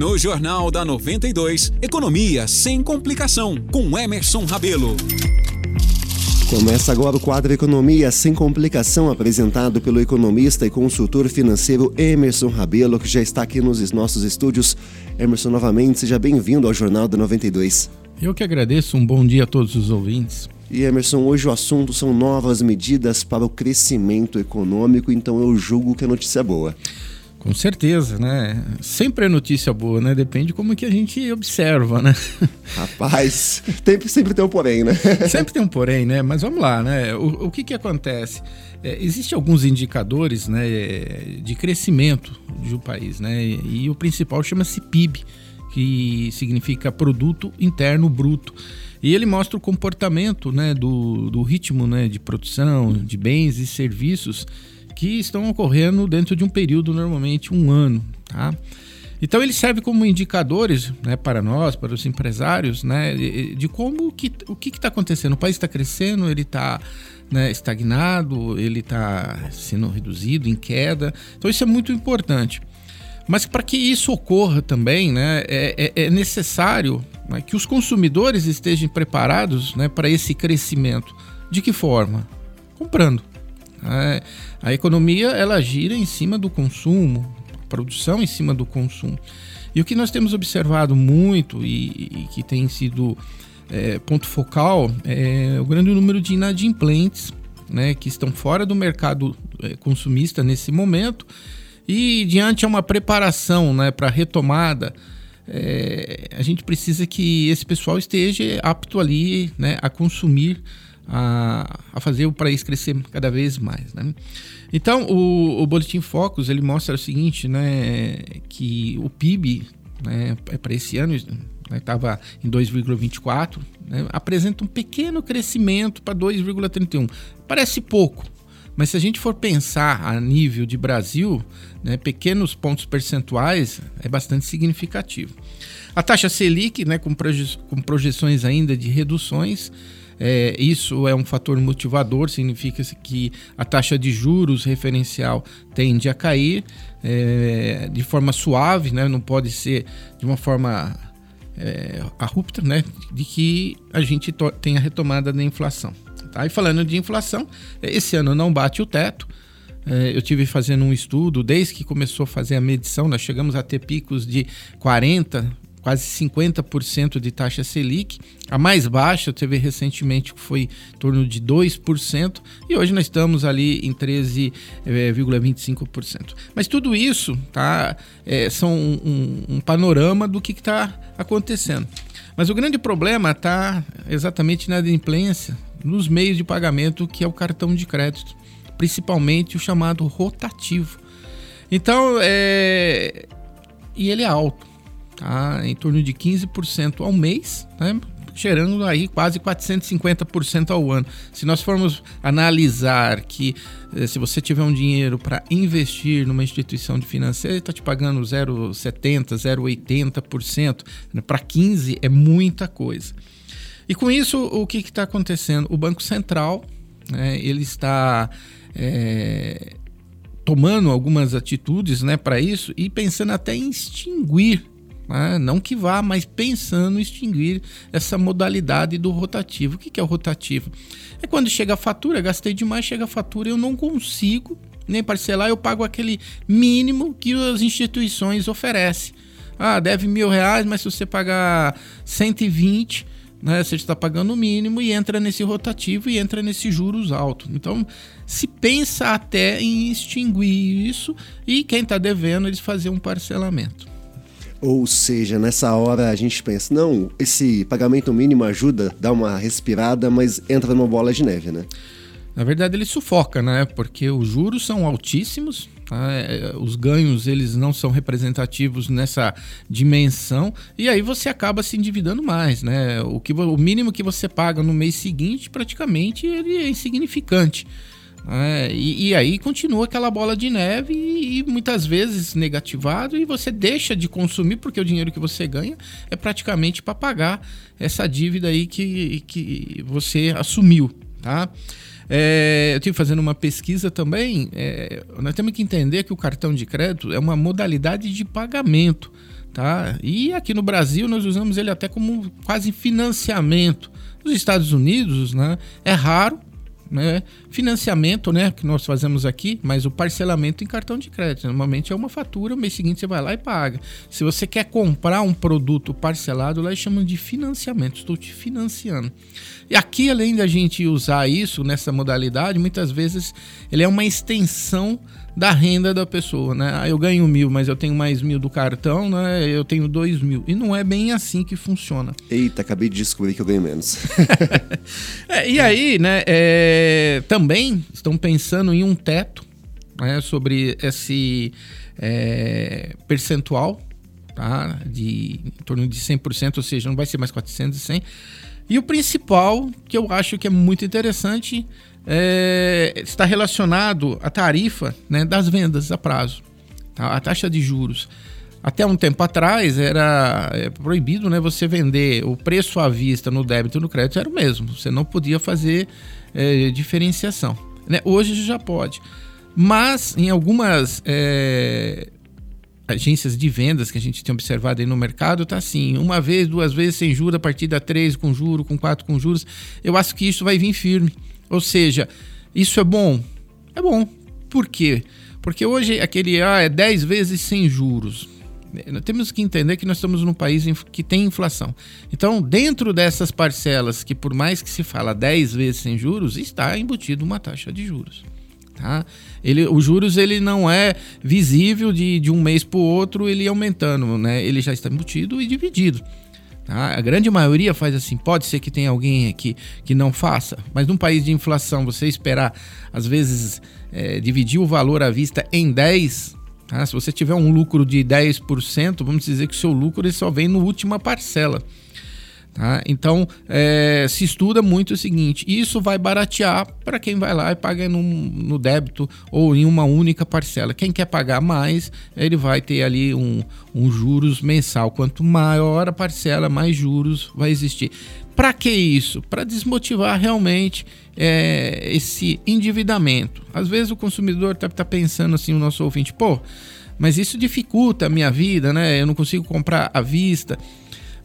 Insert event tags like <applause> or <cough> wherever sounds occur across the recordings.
No Jornal da 92, Economia sem complicação, com Emerson Rabelo. Começa agora o quadro Economia sem complicação, apresentado pelo economista e consultor financeiro Emerson Rabelo, que já está aqui nos nossos estúdios. Emerson, novamente, seja bem-vindo ao Jornal da 92. Eu que agradeço, um bom dia a todos os ouvintes. E Emerson, hoje o assunto são novas medidas para o crescimento econômico, então eu julgo que a notícia é boa. Com certeza, né? Sempre é notícia boa, né? Depende de como que a gente observa, né? Rapaz, tem, sempre tem um porém, né? sempre tem um porém, né? Mas vamos lá, né? O, o que que acontece? É, Existem alguns indicadores né, de crescimento de um país, né? E, e o principal chama-se PIB, que significa Produto Interno Bruto. E ele mostra o comportamento né, do, do ritmo né, de produção de bens e serviços que estão ocorrendo dentro de um período, normalmente um ano. Tá? Então ele serve como indicadores né, para nós, para os empresários, né, de como que, o que está acontecendo. O país está crescendo, ele está né, estagnado, ele está sendo reduzido, em queda. Então isso é muito importante. Mas para que isso ocorra também, né, é, é, é necessário né, que os consumidores estejam preparados né, para esse crescimento. De que forma? Comprando. É, a economia ela gira em cima do consumo, a produção em cima do consumo. E o que nós temos observado muito e, e que tem sido é, ponto focal é o grande número de inadimplentes né, que estão fora do mercado é, consumista nesse momento e diante a uma preparação né, para a retomada. É, a gente precisa que esse pessoal esteja apto ali né, a consumir a, a fazer o país crescer cada vez mais. Né? Então, o, o Boletim Focus ele mostra o seguinte, né, que o PIB né, é para esse ano estava né, em 2,24, né, apresenta um pequeno crescimento para 2,31. Parece pouco, mas se a gente for pensar a nível de Brasil, né, pequenos pontos percentuais é bastante significativo. A taxa Selic, né, com, proje com projeções ainda de reduções, é, isso é um fator motivador, significa que a taxa de juros referencial tende a cair é, de forma suave, né? não pode ser de uma forma é, abrupta, né? de que a gente tenha retomada da inflação. Tá? E falando de inflação, esse ano não bate o teto. É, eu tive fazendo um estudo desde que começou a fazer a medição, nós chegamos a ter picos de 40 quase 50% de taxa Selic. A mais baixa teve recentemente que foi em torno de 2%, e hoje nós estamos ali em 13,25%. Mas tudo isso tá, é, são um, um, panorama do que está acontecendo. Mas o grande problema está exatamente na inadimplência nos meios de pagamento, que é o cartão de crédito, principalmente o chamado rotativo. Então, é... e ele é alto tá? em torno de 15% ao mês, né? gerando aí quase 450% ao ano. Se nós formos analisar que eh, se você tiver um dinheiro para investir numa instituição de financeira, está te pagando 0,70%, 0,80%, né? para 15% é muita coisa. E com isso, o que está acontecendo? O Banco Central né, ele está é, tomando algumas atitudes né, para isso e pensando até em extinguir né? Não que vá, mas pensando em extinguir essa modalidade do rotativo. O que é o rotativo? É quando chega a fatura, gastei demais, chega a fatura, eu não consigo nem parcelar, eu pago aquele mínimo que as instituições oferecem. Ah, deve mil reais, mas se você pagar 120, né, você está pagando o mínimo e entra nesse rotativo e entra nesse juros alto. Então, se pensa até em extinguir isso e quem está devendo, eles fazer um parcelamento. Ou seja, nessa hora a gente pensa, não, esse pagamento mínimo ajuda, dá uma respirada, mas entra numa bola de neve, né? Na verdade, ele sufoca, né? Porque os juros são altíssimos, tá? É, os ganhos eles não são representativos nessa dimensão e aí você acaba se endividando mais, né? O, que, o mínimo que você paga no mês seguinte, praticamente, ele é insignificante. É, e, e, aí continua aquela bola de neve e, e, muitas vezes negativado e você deixa de consumir porque o dinheiro que você ganha é praticamente para pagar essa dívida aí que, que você assumiu, tá? É, eu estive fazendo uma pesquisa também. É, nós temos que entender que o cartão de crédito é uma modalidade de pagamento. Tá? E aqui no Brasil nós usamos ele até como quase financiamento. Nos Estados Unidos, né, é raro, né? Financiamento, né, que nós fazemos aqui, mas o parcelamento em cartão de crédito. Normalmente é uma fatura, mês seguinte você vai lá e paga. Se você quer comprar um produto parcelado, lá chamam de financiamento. Estou te financiando. E aqui, além da gente usar isso nessa modalidade, muitas vezes ele é uma extensão da renda da pessoa, né? Ah, eu ganho mil, mas eu tenho mais mil do cartão, né? Eu tenho dois mil. E não é bem assim que funciona. Eita, acabei de descobrir que eu ganho menos. <laughs> é, e aí, né? É, também estão pensando em um teto né, sobre esse é, percentual, tá? De em torno de 100%, ou seja, não vai ser mais 400 e 100. E o principal, que eu acho que é muito interessante, é, está relacionado à tarifa né, das vendas a prazo, tá? a taxa de juros. Até um tempo atrás era é, proibido né, você vender o preço à vista no débito e no crédito, era o mesmo. Você não podia fazer é, diferenciação. Né? Hoje já pode. Mas em algumas é, agências de vendas que a gente tem observado aí no mercado, tá assim, uma vez, duas vezes sem juros, a partir da três com juros, com quatro com juros. Eu acho que isso vai vir firme. Ou seja, isso é bom? É bom. Por quê? Porque hoje aquele ah, é 10 vezes sem juros. É, nós temos que entender que nós estamos num país que tem inflação. Então, dentro dessas parcelas, que por mais que se fala 10 vezes sem juros, está embutido uma taxa de juros. Tá? Ele, os juros ele não é visível de, de um mês para o outro, ele aumentando, né? ele já está embutido e dividido. Tá? A grande maioria faz assim. Pode ser que tenha alguém aqui que não faça, mas num país de inflação, você esperar, às vezes, é, dividir o valor à vista em 10, tá? se você tiver um lucro de 10%, vamos dizer que o seu lucro ele só vem na última parcela. Tá? Então, é, se estuda muito o seguinte: isso vai baratear para quem vai lá e paga no, débito ou em uma única parcela. Quem quer pagar mais, ele vai ter ali um, um juros mensal. Quanto maior a parcela, mais juros vai existir. Para que isso? Para desmotivar realmente é, esse endividamento. Às vezes o consumidor está tá pensando assim, o nosso ouvinte, pô, mas isso dificulta a minha vida, né? Eu não consigo comprar à vista.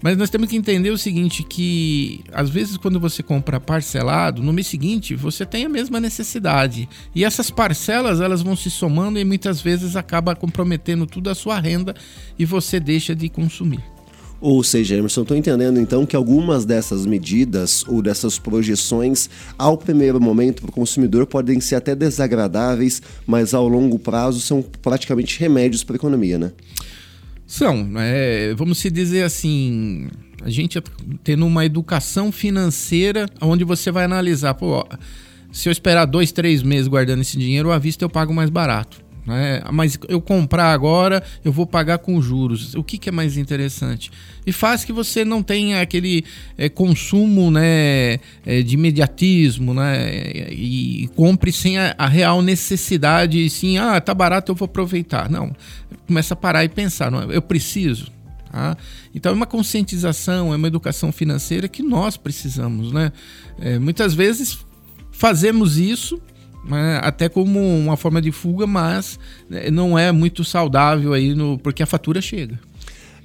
Mas nós temos que entender o seguinte, que às vezes quando você compra parcelado, no mês seguinte você tem a mesma necessidade. E essas parcelas elas vão se somando e muitas vezes acaba comprometendo toda a sua renda e você deixa de consumir. Ou seja, Emerson, estou entendendo então que algumas dessas medidas ou dessas projeções, ao primeiro momento para o consumidor, podem ser até desagradáveis, mas ao longo prazo são praticamente remédios para a economia, né? São, é, vamos se dizer assim, a gente tendo uma educação financeira onde você vai analisar, pô, se eu esperar dois, três meses guardando esse dinheiro, à vista eu pago mais barato. Né? Mas eu comprar agora, eu vou pagar com juros. O que, que é mais interessante? E faz que você não tenha aquele é, consumo né, é, de imediatismo né, e, e compre sem a, a, real necessidade, sim, ah, tá barato, eu vou aproveitar. Não, começa a parar e pensar, não, eu preciso. Tá? Então é uma conscientização, é uma educação financeira que nós precisamos. Né? É, muitas vezes fazemos isso até como uma forma de fuga, mas né, não é muito saudável aí no, porque a fatura chega.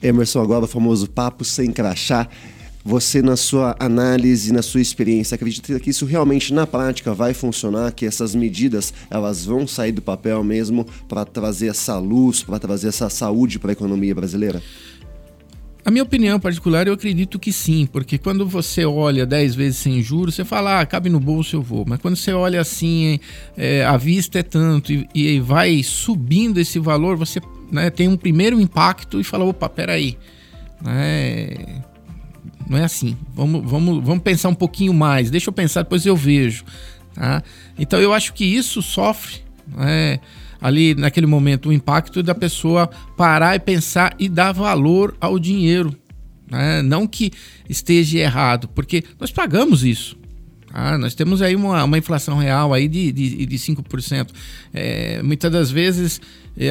Emerson, agora o famoso papo sem crachá. Você, na sua análise, na sua experiência, acredita que isso realmente na prática vai funcionar? Que essas medidas elas vão sair do papel mesmo para trazer essa luz, para trazer essa saúde para a economia brasileira? A minha opinião particular, eu acredito que sim, porque quando você olha 10 vezes sem juros, você fala, ah, cabe no bolso, eu vou. Mas quando você olha assim, é, a vista é tanto e, e, vai subindo esse valor, você né, tem um primeiro impacto e fala, opa, peraí. Né, não é assim. Vamos, vamos, vamos pensar um pouquinho mais. Deixa eu pensar, depois eu vejo. Tá? Então eu acho que isso sofre. Né, ali naquele momento o impacto da pessoa parar e pensar e dar valor ao dinheiro. Né? Não que esteja errado, porque nós pagamos isso. Tá? Nós temos aí uma, uma inflação real aí de, de, de 5%. É, muitas das vezes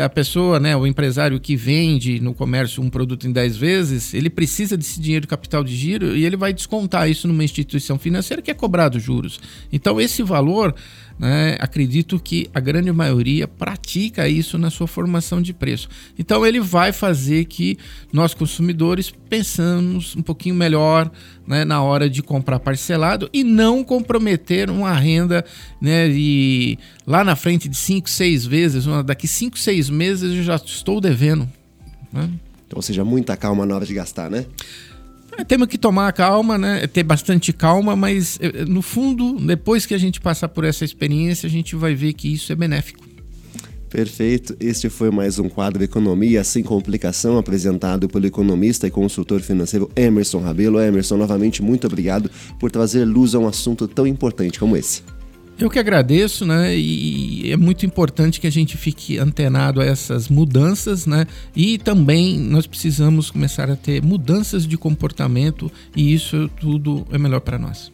a pessoa, né, o empresário que vende no comércio um produto em 10 vezes, ele precisa desse dinheiro de capital de giro e ele vai descontar isso numa instituição financeira que é cobrado juros. Então, esse valor né, acredito que a grande maioria pratica isso na sua formação de preço. Então ele vai fazer que nós consumidores pensamos um pouquinho melhor né, na hora de comprar parcelado e não comprometer uma renda né, e lá na frente de 5, 6 vezes, daqui 5, 6 meses eu já estou devendo. Né? Então, ou seja, muita calma na hora de gastar, né? É, temos que tomar calma, né? Ter bastante calma, mas eh, no fundo, depois que a gente passar por essa experiência, a gente vai ver que isso é benéfico. Perfeito. Este foi mais um quadro Economia Sem Complicação, apresentado pelo economista e consultor financeiro Emerson Rabelo. Emerson, novamente, muito obrigado por trazer luz a um assunto tão importante como esse. Eu que agradeço, né? E é muito importante que a gente fique antenado a essas mudanças, né? E também nós precisamos começar a ter mudanças de comportamento e isso tudo é melhor para nós.